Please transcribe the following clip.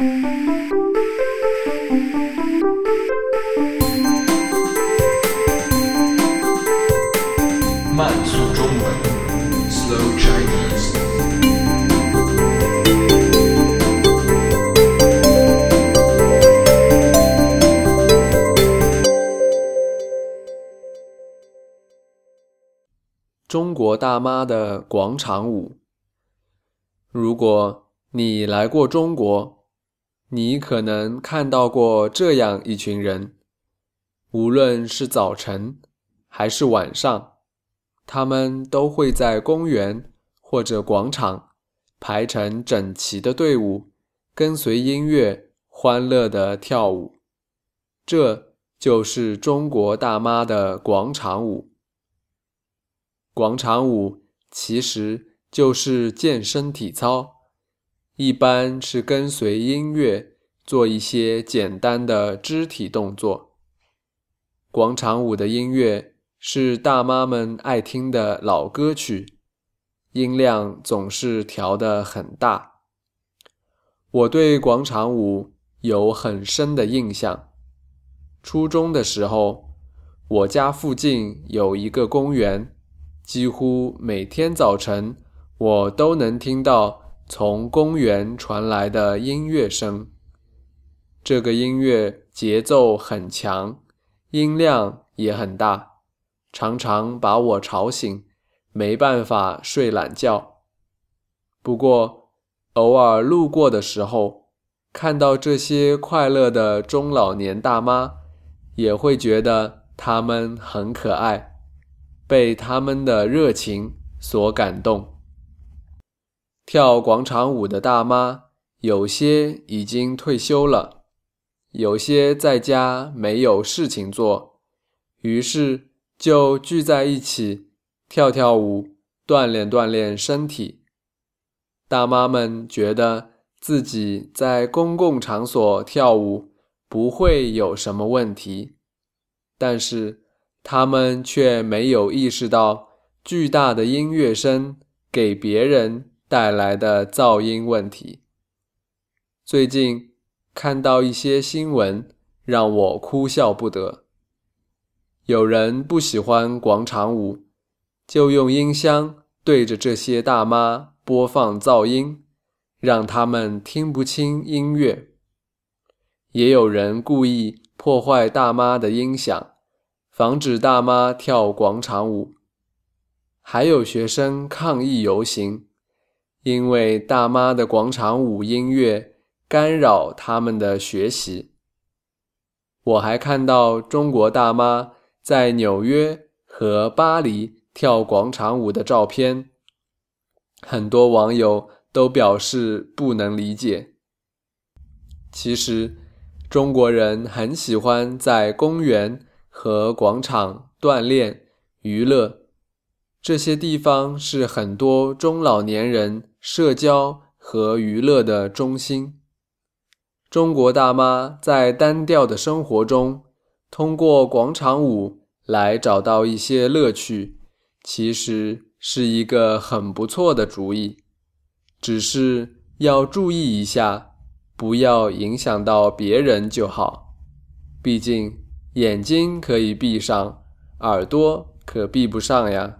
慢速中文，Slow Chinese。中国大妈的广场舞。如果你来过中国，你可能看到过这样一群人，无论是早晨还是晚上，他们都会在公园或者广场排成整齐的队伍，跟随音乐欢乐地跳舞。这就是中国大妈的广场舞。广场舞其实就是健身体操，一般是跟随音乐做一些简单的肢体动作。广场舞的音乐是大妈们爱听的老歌曲，音量总是调得很大。我对广场舞有很深的印象。初中的时候，我家附近有一个公园。几乎每天早晨，我都能听到从公园传来的音乐声。这个音乐节奏很强，音量也很大，常常把我吵醒，没办法睡懒觉。不过，偶尔路过的时候，看到这些快乐的中老年大妈，也会觉得她们很可爱。被他们的热情所感动。跳广场舞的大妈，有些已经退休了，有些在家没有事情做，于是就聚在一起跳跳舞，锻炼锻炼身体。大妈们觉得自己在公共场所跳舞不会有什么问题，但是。他们却没有意识到巨大的音乐声给别人带来的噪音问题。最近看到一些新闻，让我哭笑不得。有人不喜欢广场舞，就用音箱对着这些大妈播放噪音，让他们听不清音乐。也有人故意破坏大妈的音响。防止大妈跳广场舞，还有学生抗议游行，因为大妈的广场舞音乐干扰他们的学习。我还看到中国大妈在纽约和巴黎跳广场舞的照片，很多网友都表示不能理解。其实，中国人很喜欢在公园。和广场锻炼、娱乐，这些地方是很多中老年人社交和娱乐的中心。中国大妈在单调的生活中，通过广场舞来找到一些乐趣，其实是一个很不错的主意。只是要注意一下，不要影响到别人就好。毕竟。眼睛可以闭上，耳朵可闭不上呀。